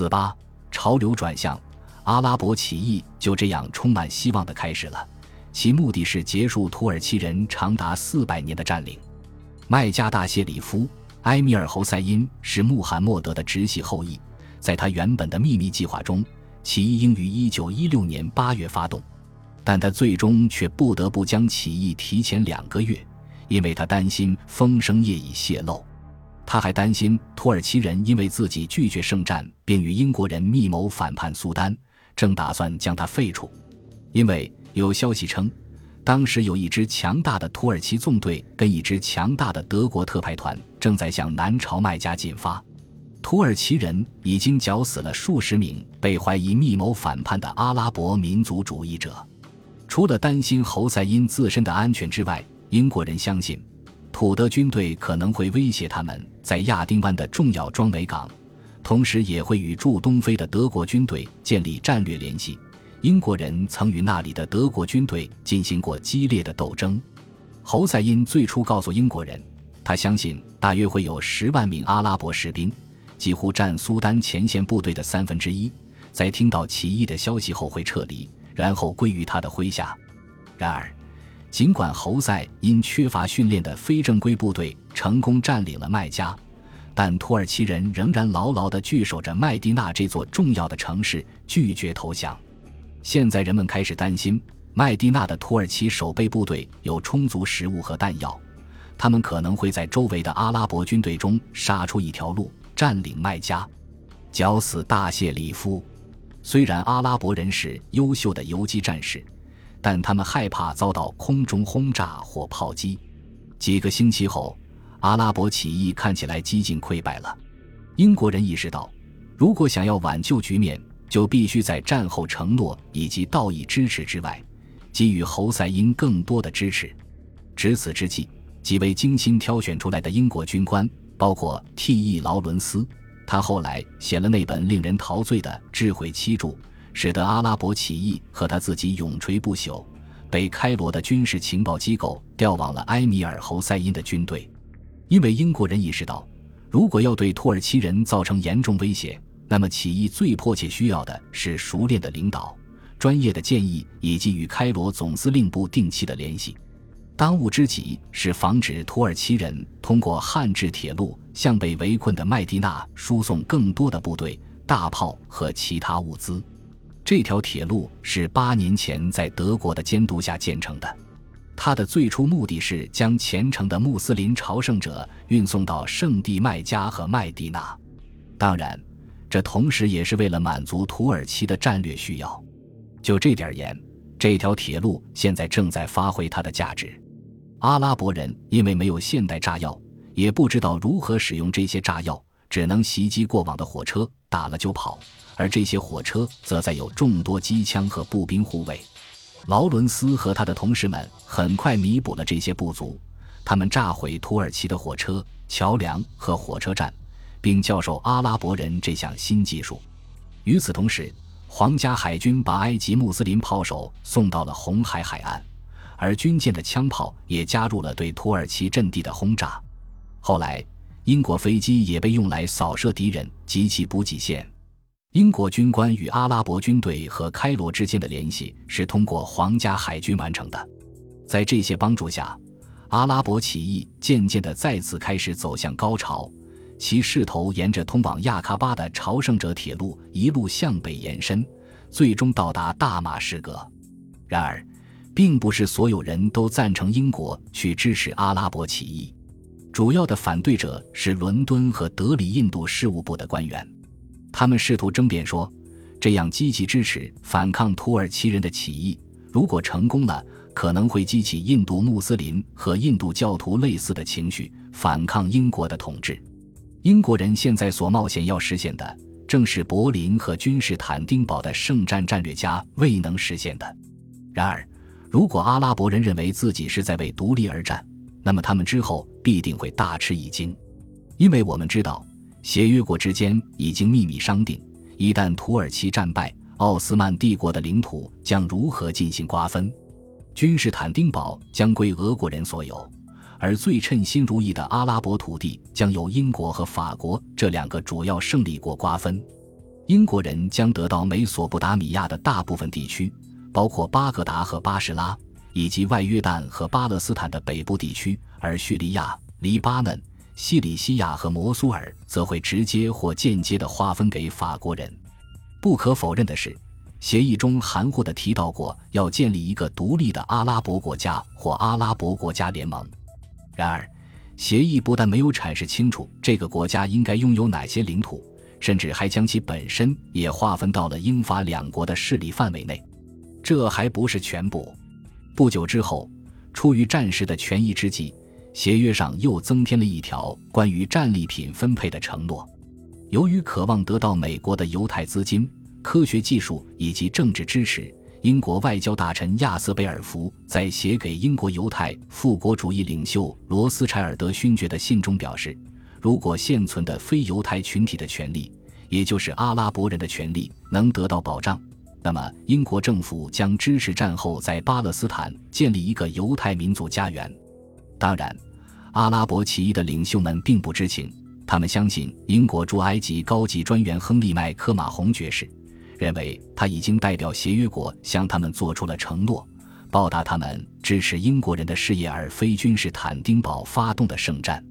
四八潮流转向，阿拉伯起义就这样充满希望的开始了。其目的是结束土耳其人长达四百年的占领。麦加大谢里夫埃米尔侯赛因是穆罕默德的直系后裔，在他原本的秘密计划中，起义应于一九一六年八月发动，但他最终却不得不将起义提前两个月，因为他担心风声业已泄露。他还担心土耳其人因为自己拒绝圣战，并与英国人密谋反叛苏丹，正打算将他废除，因为。有消息称，当时有一支强大的土耳其纵队跟一支强大的德国特派团正在向南朝麦加进发。土耳其人已经绞死了数十名被怀疑密谋反叛的阿拉伯民族主义者。除了担心侯赛因自身的安全之外，英国人相信土德军队可能会威胁他们在亚丁湾的重要装备港，同时也会与驻东非的德国军队建立战略联系。英国人曾与那里的德国军队进行过激烈的斗争。侯赛因最初告诉英国人，他相信大约会有十万名阿拉伯士兵，几乎占苏丹前线部队的三分之一，在听到起义的消息后会撤离，然后归于他的麾下。然而，尽管侯赛因缺乏训练的非正规部队成功占领了麦加，但土耳其人仍然牢牢地据守着麦地那这座重要的城市，拒绝投降。现在人们开始担心，麦地那的土耳其守备部队有充足食物和弹药，他们可能会在周围的阿拉伯军队中杀出一条路，占领麦加，绞死大谢里夫。虽然阿拉伯人是优秀的游击战士，但他们害怕遭到空中轰炸或炮击。几个星期后，阿拉伯起义看起来几近溃败了。英国人意识到，如果想要挽救局面，就必须在战后承诺以及道义支持之外，给予侯赛因更多的支持。值此之际，几位精心挑选出来的英国军官，包括 T.E. 劳伦斯，他后来写了那本令人陶醉的《智慧七著》，使得阿拉伯起义和他自己永垂不朽。被开罗的军事情报机构调往了埃米尔侯赛因的军队，因为英国人意识到，如果要对土耳其人造成严重威胁。那么，起义最迫切需要的是熟练的领导、专业的建议以及与开罗总司令部定期的联系。当务之急是防止土耳其人通过汉制铁路向被围困的麦地那输送更多的部队、大炮和其他物资。这条铁路是八年前在德国的监督下建成的，它的最初目的是将虔诚的穆斯林朝圣者运送到圣地麦加和麦地那。当然。这同时也是为了满足土耳其的战略需要。就这点而言，这条铁路现在正在发挥它的价值。阿拉伯人因为没有现代炸药，也不知道如何使用这些炸药，只能袭击过往的火车，打了就跑。而这些火车则载有众多机枪和步兵护卫。劳伦斯和他的同事们很快弥补了这些不足，他们炸毁土耳其的火车、桥梁和火车站。并教授阿拉伯人这项新技术。与此同时，皇家海军把埃及穆斯林炮手送到了红海海岸，而军舰的枪炮也加入了对土耳其阵地的轰炸。后来，英国飞机也被用来扫射敌人及其补给线。英国军官与阿拉伯军队和开罗之间的联系是通过皇家海军完成的。在这些帮助下，阿拉伯起义渐渐地再次开始走向高潮。其势头沿着通往亚喀巴的朝圣者铁路一路向北延伸，最终到达大马士革。然而，并不是所有人都赞成英国去支持阿拉伯起义。主要的反对者是伦敦和德里印度事务部的官员，他们试图争辩说，这样积极支持反抗土耳其人的起义，如果成功了，可能会激起印度穆斯林和印度教徒类似的情绪，反抗英国的统治。英国人现在所冒险要实现的，正是柏林和君士坦丁堡的圣战战略家未能实现的。然而，如果阿拉伯人认为自己是在为独立而战，那么他们之后必定会大吃一惊，因为我们知道，协约国之间已经秘密商定，一旦土耳其战败，奥斯曼帝国的领土将如何进行瓜分，君士坦丁堡将归俄国人所有。而最称心如意的阿拉伯土地将由英国和法国这两个主要胜利国瓜分。英国人将得到美索不达米亚的大部分地区，包括巴格达和巴士拉，以及外约旦和巴勒斯坦的北部地区，而叙利亚、黎巴嫩、西里西亚和摩苏尔则会直接或间接地划分给法国人。不可否认的是，协议中含糊地提到过要建立一个独立的阿拉伯国家或阿拉伯国家联盟。然而，协议不但没有阐释清楚这个国家应该拥有哪些领土。甚至还将其本身也划分到了英法两国的势力范围内。这还不是全部。不久之后，出于战时的权宜之计，协约上又增添了一条关于战利品分配的承诺。由于渴望得到美国的犹太资金、科学技术以及政治支持，英国外交大臣亚瑟贝尔福在写给英国犹太复国主义领袖罗斯柴尔德勋爵的信中表示。如果现存的非犹太群体的权利，也就是阿拉伯人的权利，能得到保障，那么英国政府将支持战后在巴勒斯坦建立一个犹太民族家园。当然，阿拉伯起义的领袖们并不知情，他们相信英国驻埃及高级专员亨利·麦克马洪爵士，认为他已经代表协约国向他们做出了承诺，报答他们支持英国人的事业而非君士坦丁堡发动的圣战。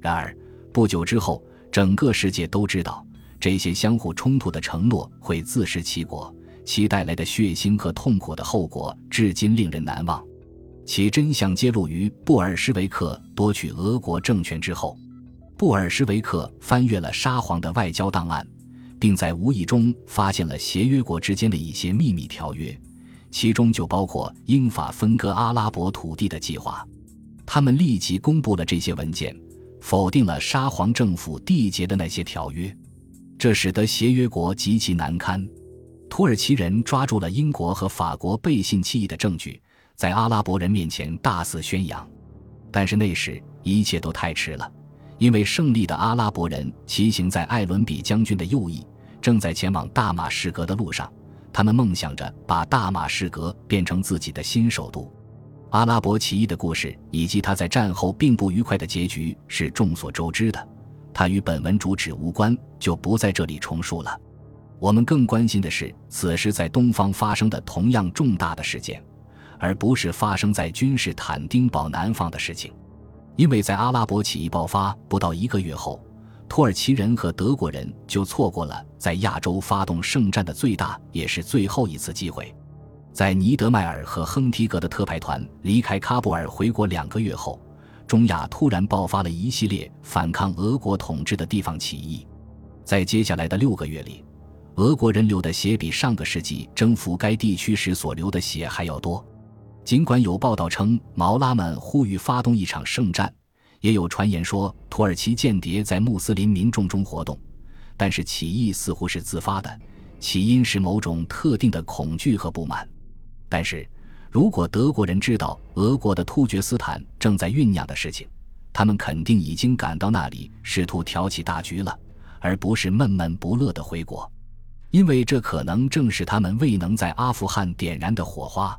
然而。不久之后，整个世界都知道这些相互冲突的承诺会自食其果，其带来的血腥和痛苦的后果至今令人难忘。其真相揭露于布尔什维克夺取俄国政权之后。布尔什维克翻阅了沙皇的外交档案，并在无意中发现了协约国之间的一些秘密条约，其中就包括英法分割阿拉伯土地的计划。他们立即公布了这些文件。否定了沙皇政府缔结的那些条约，这使得协约国极其难堪。土耳其人抓住了英国和法国背信弃义的证据，在阿拉伯人面前大肆宣扬。但是那时一切都太迟了，因为胜利的阿拉伯人骑行在艾伦比将军的右翼，正在前往大马士革的路上。他们梦想着把大马士革变成自己的新首都。阿拉伯起义的故事以及他在战后并不愉快的结局是众所周知的，他与本文主旨无关，就不在这里重述了。我们更关心的是此时在东方发生的同样重大的事件，而不是发生在君士坦丁堡南方的事情，因为在阿拉伯起义爆发不到一个月后，土耳其人和德国人就错过了在亚洲发动圣战的最大也是最后一次机会。在尼德迈尔和亨提格的特派团离开喀布尔回国两个月后，中亚突然爆发了一系列反抗俄国统治的地方起义。在接下来的六个月里，俄国人流的血比上个世纪征服该地区时所流的血还要多。尽管有报道称毛拉们呼吁发动一场圣战，也有传言说土耳其间谍在穆斯林民众中活动，但是起义似乎是自发的，起因是某种特定的恐惧和不满。但是，如果德国人知道俄国的突厥斯坦正在酝酿的事情，他们肯定已经赶到那里，试图挑起大局了，而不是闷闷不乐的回国，因为这可能正是他们未能在阿富汗点燃的火花。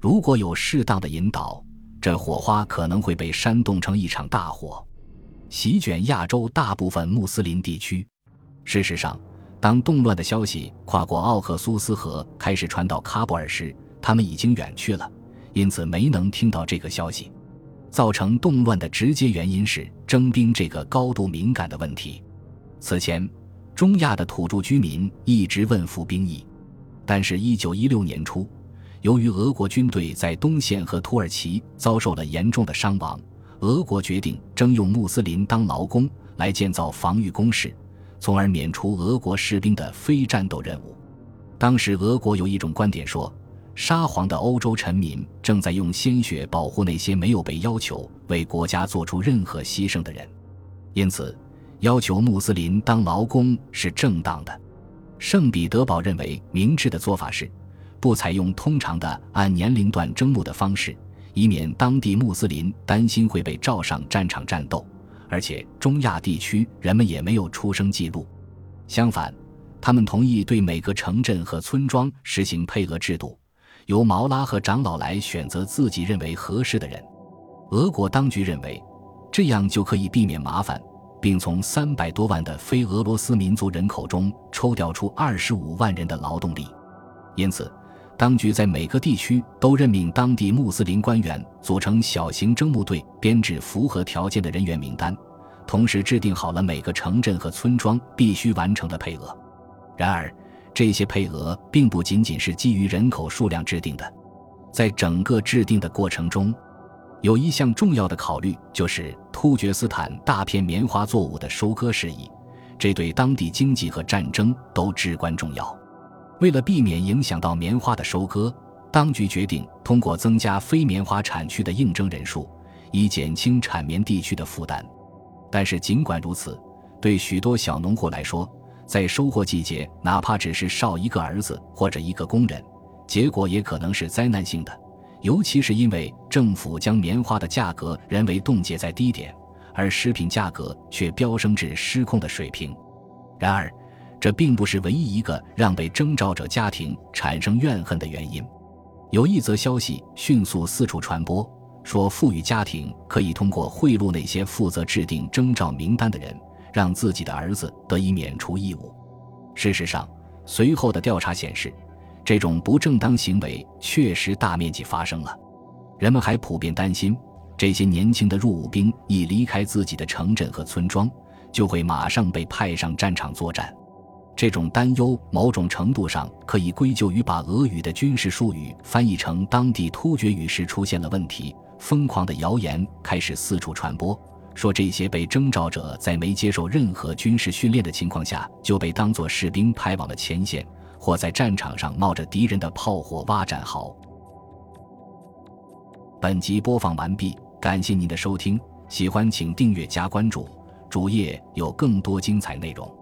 如果有适当的引导，这火花可能会被煽动成一场大火，席卷亚洲大部分穆斯林地区。事实上，当动乱的消息跨过奥克苏斯河开始传到喀布尔时，他们已经远去了，因此没能听到这个消息。造成动乱的直接原因是征兵这个高度敏感的问题。此前，中亚的土著居民一直问服兵役，但是1916年初，由于俄国军队在东线和土耳其遭受了严重的伤亡，俄国决定征用穆斯林当劳工来建造防御工事，从而免除俄国士兵的非战斗任务。当时，俄国有一种观点说。沙皇的欧洲臣民正在用鲜血保护那些没有被要求为国家做出任何牺牲的人，因此要求穆斯林当劳工是正当的。圣彼得堡认为明智的做法是，不采用通常的按年龄段征募的方式，以免当地穆斯林担心会被召上战场战斗。而且中亚地区人们也没有出生记录，相反，他们同意对每个城镇和村庄实行配额制度。由毛拉和长老来选择自己认为合适的人。俄国当局认为，这样就可以避免麻烦，并从三百多万的非俄罗斯民族人口中抽调出二十五万人的劳动力。因此，当局在每个地区都任命当地穆斯林官员组成小型征募队，编制符合条件的人员名单，同时制定好了每个城镇和村庄必须完成的配额。然而，这些配额并不仅仅是基于人口数量制定的，在整个制定的过程中，有一项重要的考虑就是突厥斯坦大片棉花作物的收割事宜，这对当地经济和战争都至关重要。为了避免影响到棉花的收割，当局决定通过增加非棉花产区的应征人数，以减轻产棉地区的负担。但是，尽管如此，对许多小农户来说，在收获季节，哪怕只是少一个儿子或者一个工人，结果也可能是灾难性的。尤其是因为政府将棉花的价格人为冻结在低点，而食品价格却飙升至失控的水平。然而，这并不是唯一一个让被征召者家庭产生怨恨的原因。有一则消息迅速四处传播，说富裕家庭可以通过贿赂那些负责制定征召名单的人。让自己的儿子得以免除义务。事实上，随后的调查显示，这种不正当行为确实大面积发生了。人们还普遍担心，这些年轻的入伍兵一离开自己的城镇和村庄，就会马上被派上战场作战。这种担忧某种程度上可以归咎于把俄语的军事术语翻译成当地突厥语时出现了问题。疯狂的谣言开始四处传播。说这些被征召者在没接受任何军事训练的情况下就被当作士兵派往了前线，或在战场上冒着敌人的炮火挖战壕。本集播放完毕，感谢您的收听，喜欢请订阅加关注，主页有更多精彩内容。